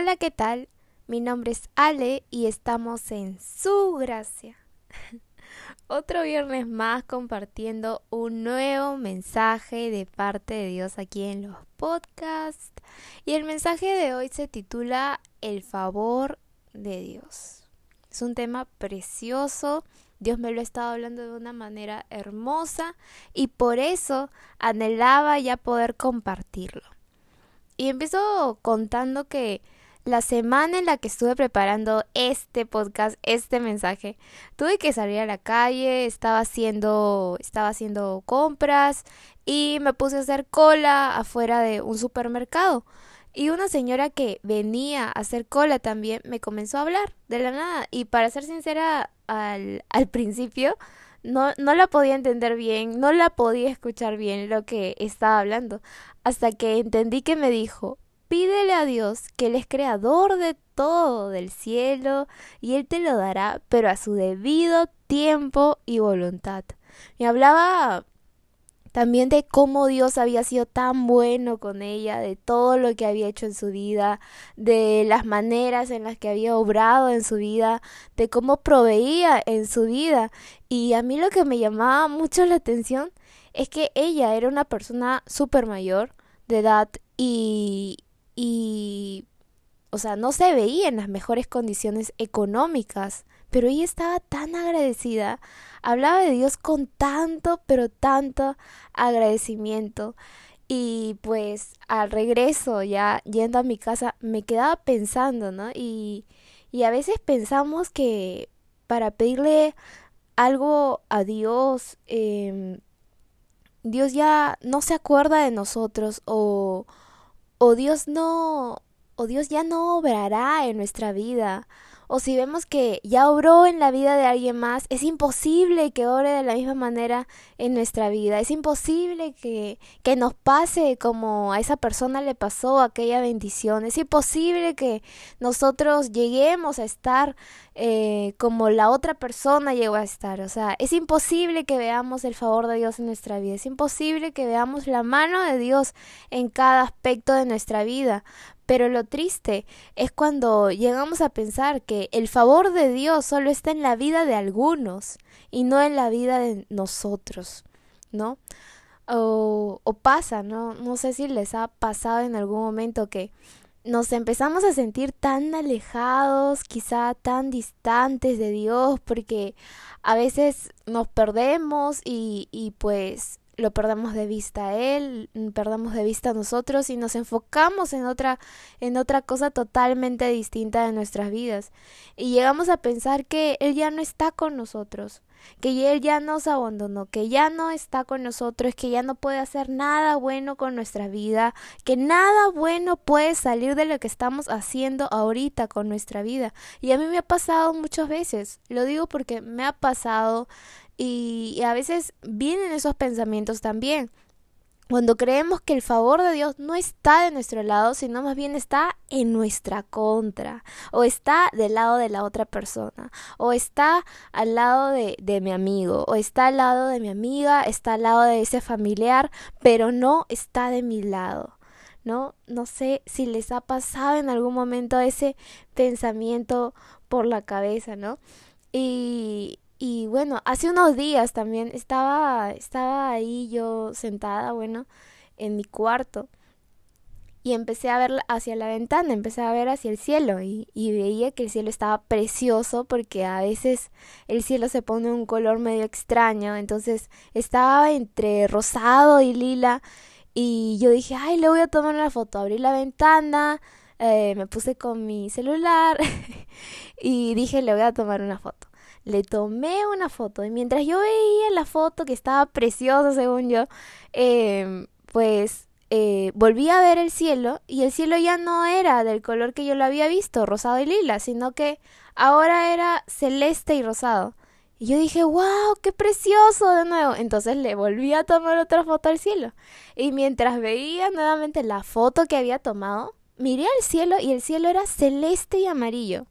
Hola, ¿qué tal? Mi nombre es Ale y estamos en su gracia. Otro viernes más compartiendo un nuevo mensaje de parte de Dios aquí en los podcasts. Y el mensaje de hoy se titula El favor de Dios. Es un tema precioso. Dios me lo ha estado hablando de una manera hermosa y por eso anhelaba ya poder compartirlo. Y empiezo contando que la semana en la que estuve preparando este podcast, este mensaje, tuve que salir a la calle, estaba haciendo, estaba haciendo compras y me puse a hacer cola afuera de un supermercado. Y una señora que venía a hacer cola también me comenzó a hablar de la nada. Y para ser sincera, al, principio no, no la podía entender bien, no la podía escuchar bien lo que estaba hablando. Hasta que entendí que me dijo, pídele a Dios que Él es creador de todo, del cielo, y Él te lo dará, pero a su debido tiempo y voluntad. Me hablaba también de cómo Dios había sido tan bueno con ella, de todo lo que había hecho en su vida, de las maneras en las que había obrado en su vida, de cómo proveía en su vida. Y a mí lo que me llamaba mucho la atención es que ella era una persona súper mayor de edad y, y, o sea, no se veía en las mejores condiciones económicas pero ella estaba tan agradecida, hablaba de Dios con tanto, pero tanto agradecimiento. Y pues al regreso, ya yendo a mi casa, me quedaba pensando, ¿no? Y, y a veces pensamos que para pedirle algo a Dios, eh, Dios ya no se acuerda de nosotros o, o Dios no, o Dios ya no obrará en nuestra vida o si vemos que ya obró en la vida de alguien más, es imposible que obre de la misma manera en nuestra vida. Es imposible que, que nos pase como a esa persona le pasó aquella bendición. Es imposible que nosotros lleguemos a estar eh, como la otra persona llegó a estar. O sea, es imposible que veamos el favor de Dios en nuestra vida. Es imposible que veamos la mano de Dios en cada aspecto de nuestra vida. Pero lo triste es cuando llegamos a pensar que el favor de Dios solo está en la vida de algunos y no en la vida de nosotros, ¿no? O, o pasa, ¿no? No sé si les ha pasado en algún momento que nos empezamos a sentir tan alejados, quizá tan distantes de Dios, porque a veces nos perdemos y, y pues lo perdamos de vista a él, perdamos de vista a nosotros y nos enfocamos en otra en otra cosa totalmente distinta de nuestras vidas y llegamos a pensar que él ya no está con nosotros, que él ya nos abandonó, que ya no está con nosotros, que ya no puede hacer nada bueno con nuestra vida, que nada bueno puede salir de lo que estamos haciendo ahorita con nuestra vida. Y a mí me ha pasado muchas veces, lo digo porque me ha pasado y, a veces vienen esos pensamientos también. Cuando creemos que el favor de Dios no está de nuestro lado, sino más bien está en nuestra contra, o está del lado de la otra persona, o está al lado de, de, mi amigo, o está al lado de mi amiga, está al lado de ese familiar, pero no está de mi lado. ¿No? No sé si les ha pasado en algún momento ese pensamiento por la cabeza, ¿no? Y, y bueno, hace unos días también estaba, estaba ahí yo sentada, bueno, en mi cuarto y empecé a ver hacia la ventana, empecé a ver hacia el cielo y, y, veía que el cielo estaba precioso porque a veces el cielo se pone un color medio extraño, entonces estaba entre rosado y lila y yo dije, ay, le voy a tomar una foto, abrí la ventana, eh, me puse con mi celular y dije, le voy a tomar una foto le tomé una foto y mientras yo veía la foto que estaba preciosa según yo, eh, pues eh, volví a ver el cielo y el cielo ya no era del color que yo lo había visto, rosado y lila, sino que ahora era celeste y rosado. Y yo dije, wow, qué precioso de nuevo. Entonces le volví a tomar otra foto al cielo. Y mientras veía nuevamente la foto que había tomado, miré al cielo y el cielo era celeste y amarillo.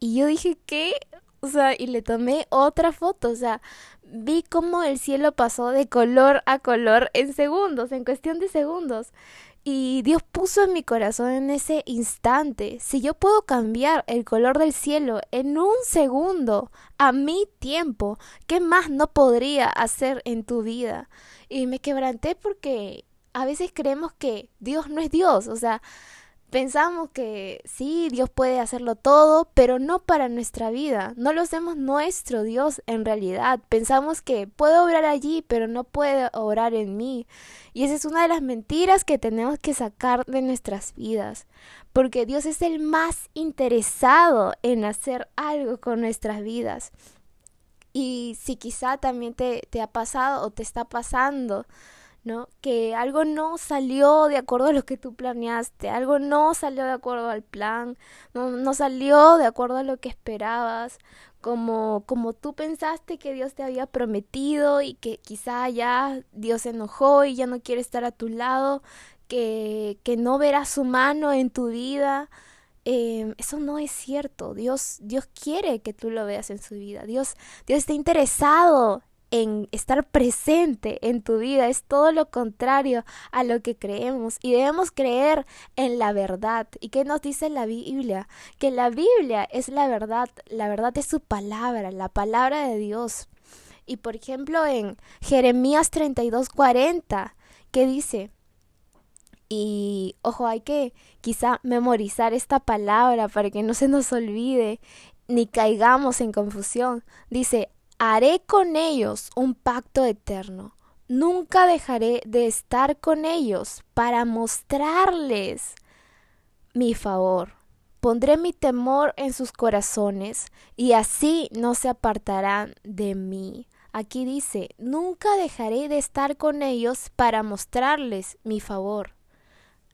Y yo dije, ¿qué? O sea, y le tomé otra foto, o sea, vi cómo el cielo pasó de color a color en segundos, en cuestión de segundos. Y Dios puso en mi corazón en ese instante, si yo puedo cambiar el color del cielo en un segundo, a mi tiempo, ¿qué más no podría hacer en tu vida? Y me quebranté porque a veces creemos que Dios no es Dios, o sea, pensamos que sí, Dios puede hacerlo todo, pero no para nuestra vida. No lo hacemos nuestro Dios en realidad. Pensamos que puede obrar allí, pero no puede obrar en mí. Y esa es una de las mentiras que tenemos que sacar de nuestras vidas. Porque Dios es el más interesado en hacer algo con nuestras vidas. Y si quizá también te, te ha pasado o te está pasando, ¿no? Que algo no salió de acuerdo a lo que tú planeaste, algo no salió de acuerdo al plan, no, no salió de acuerdo a lo que esperabas, como, como tú pensaste que Dios te había prometido y que quizá ya Dios se enojó y ya no quiere estar a tu lado, que, que no verás su mano en tu vida. Eh, eso no es cierto. Dios, Dios quiere que tú lo veas en su vida. Dios, Dios está interesado en estar presente en tu vida, es todo lo contrario a lo que creemos y debemos creer en la verdad. ¿Y qué nos dice la Biblia? Que la Biblia es la verdad, la verdad es su palabra, la palabra de Dios. Y por ejemplo en Jeremías 32:40, ¿qué dice? Y ojo, hay que quizá memorizar esta palabra para que no se nos olvide ni caigamos en confusión. Dice, haré con ellos un pacto eterno. Nunca dejaré de estar con ellos para mostrarles mi favor. Pondré mi temor en sus corazones y así no se apartarán de mí. Aquí dice, nunca dejaré de estar con ellos para mostrarles mi favor.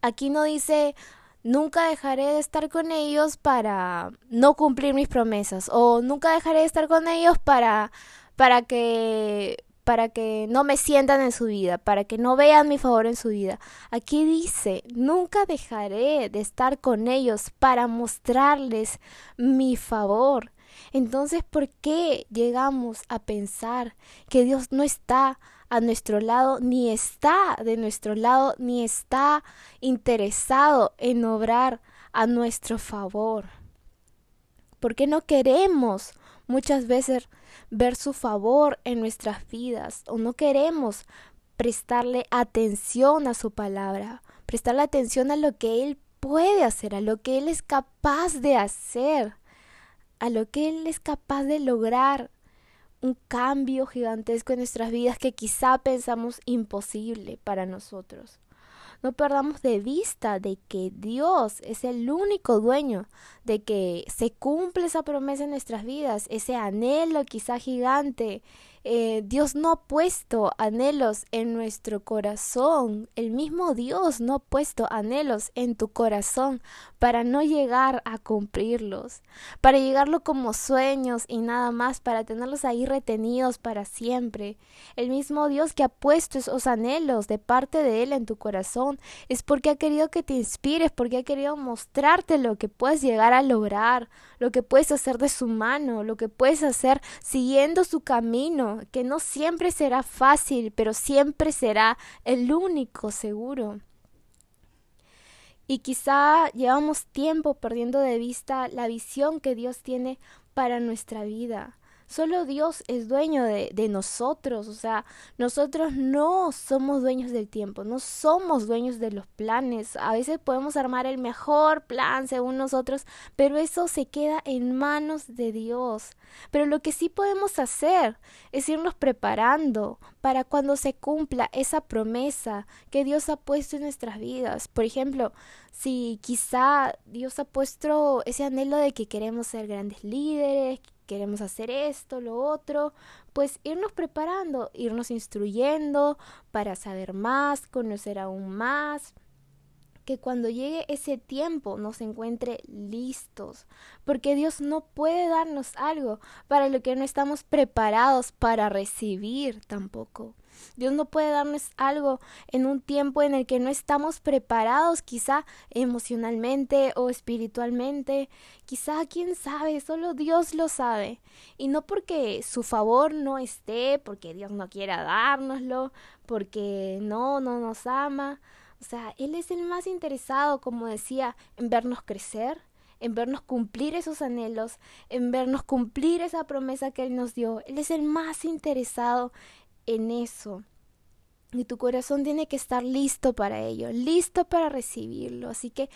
Aquí no dice, nunca dejaré de estar con ellos para no cumplir mis promesas o nunca dejaré de estar con ellos para para que para que no me sientan en su vida, para que no vean mi favor en su vida. Aquí dice, nunca dejaré de estar con ellos para mostrarles mi favor. Entonces, ¿por qué llegamos a pensar que Dios no está a nuestro lado, ni está de nuestro lado, ni está interesado en obrar a nuestro favor. Porque no queremos muchas veces ver su favor en nuestras vidas o no queremos prestarle atención a su palabra, prestarle atención a lo que Él puede hacer, a lo que Él es capaz de hacer, a lo que Él es capaz de lograr un cambio gigantesco en nuestras vidas que quizá pensamos imposible para nosotros. No perdamos de vista de que Dios es el único dueño, de que se cumple esa promesa en nuestras vidas, ese anhelo quizá gigante eh, Dios no ha puesto anhelos en nuestro corazón. El mismo Dios no ha puesto anhelos en tu corazón para no llegar a cumplirlos, para llegarlo como sueños y nada más, para tenerlos ahí retenidos para siempre. El mismo Dios que ha puesto esos anhelos de parte de Él en tu corazón es porque ha querido que te inspires, porque ha querido mostrarte lo que puedes llegar a lograr, lo que puedes hacer de su mano, lo que puedes hacer siguiendo su camino que no siempre será fácil, pero siempre será el único seguro. Y quizá llevamos tiempo perdiendo de vista la visión que Dios tiene para nuestra vida. Solo Dios es dueño de, nosotros, o sea, nosotros no somos dueños del tiempo, no somos dueños de los planes. A veces podemos armar el mejor plan según nosotros, pero eso se queda en manos de Dios. Pero lo que sí podemos hacer es irnos preparando para cuando se cumpla esa promesa que Dios ha puesto en nuestras vidas. Por ejemplo, si quizá Dios ha puesto ese anhelo de que queremos ser grandes líderes, queremos hacer esto, lo otro, pues irnos preparando, irnos instruyendo para saber más, conocer aún más, que cuando llegue ese tiempo nos encuentre listos, porque Dios no puede darnos algo para lo que no estamos preparados para recibir tampoco. Dios no puede darnos algo en un tiempo en el que no estamos preparados, quizá emocionalmente o espiritualmente, quizá quién sabe, solo Dios lo sabe. Y no porque su favor no esté, porque Dios no quiera dárnoslo, porque no, no nos ama, O sea, Él es el más interesado, como decía, en vernos crecer, en vernos cumplir esos anhelos, en vernos cumplir esa promesa que Él nos dio. Él es el más interesado en eso. Y tu corazón tiene que estar listo para ello, listo para recibirlo. Así que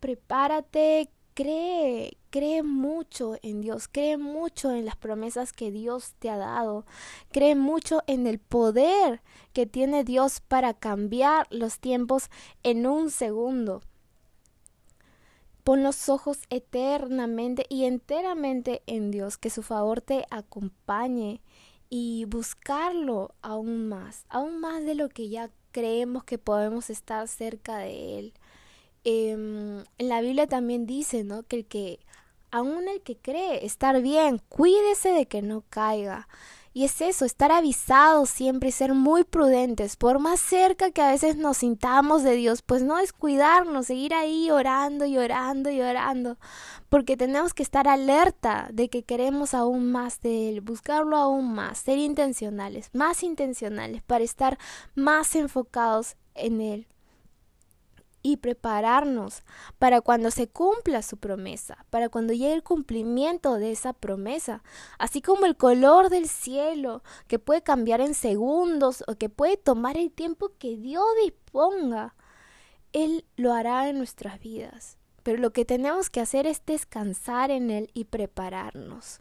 prepárate, cree, cree mucho en Dios, cree mucho en las promesas que Dios te ha dado, cree mucho en el poder que tiene Dios para cambiar los tiempos en un segundo. Pon los ojos eternamente y enteramente en Dios, que su favor te acompañe y buscarlo aún más, aún más de lo que ya creemos que podemos estar cerca de Él. Em, en la Biblia también dice, ¿no? Que el que, aún el que cree estar bien, cuídese de que no caiga. Y es eso, estar avisados siempre y ser muy prudentes, por más cerca que a veces nos sintamos de Dios, pues no descuidarnos, seguir ahí orando y orando y orando, porque tenemos que estar alerta de que queremos aún más de Él, buscarlo aún más, ser intencionales, más intencionales, para estar más enfocados en Él y prepararnos para cuando se cumpla su promesa, para cuando llegue el cumplimiento de esa promesa, así como el color del cielo, que puede cambiar en segundos o que puede tomar el tiempo que Dios disponga. Él lo hará en nuestras vidas, pero lo que tenemos que hacer es descansar en Él y prepararnos,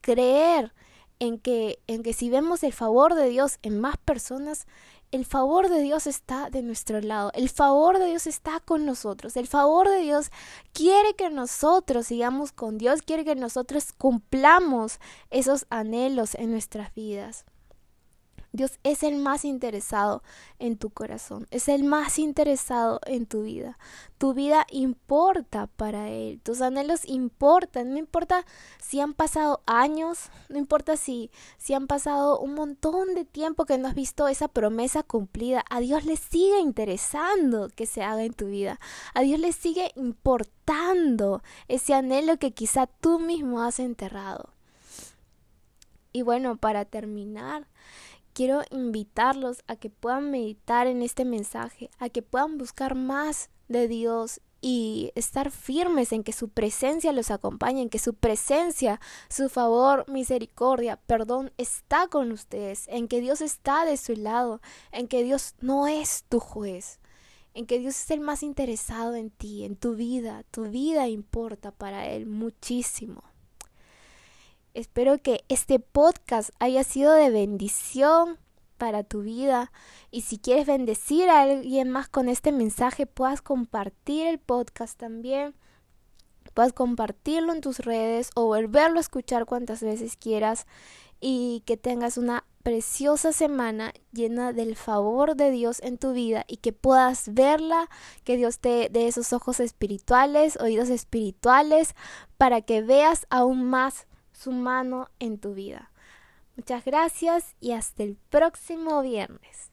creer en que, en que si vemos el favor de Dios en más personas, el favor de Dios está de nuestro lado, el favor de Dios está con nosotros, el favor de Dios quiere que nosotros sigamos con Dios, quiere que nosotros cumplamos esos anhelos en nuestras vidas. Dios es el más interesado en tu corazón, es el más interesado en tu vida. Tu vida importa para Él, tus anhelos importan, no importa si han pasado años, no importa si, si han pasado un montón de tiempo que no has visto esa promesa cumplida, a Dios le sigue interesando que se haga en tu vida, a Dios le sigue importando ese anhelo que quizá tú mismo has enterrado. Y bueno, para terminar, quiero invitarlos a que puedan meditar en este mensaje, a que puedan buscar más de Dios y estar firmes en que su presencia los acompañe, en que su presencia, su favor, misericordia, perdón está con ustedes, en que Dios está de su lado, en que Dios no es tu juez, en que Dios es el más interesado en ti, en tu vida, tu vida importa para Él muchísimo. Espero que este podcast haya sido de bendición para tu vida. Y si quieres bendecir a alguien más con este mensaje puedas compartir el podcast también. Puedas compartirlo en tus redes o volverlo a escuchar cuantas veces quieras. Y que tengas una preciosa semana llena del favor de Dios en tu vida y que puedas verla, que Dios te dé esos ojos espirituales, oídos espirituales, para que veas aún más su mano en tu vida. Muchas gracias y hasta el próximo viernes.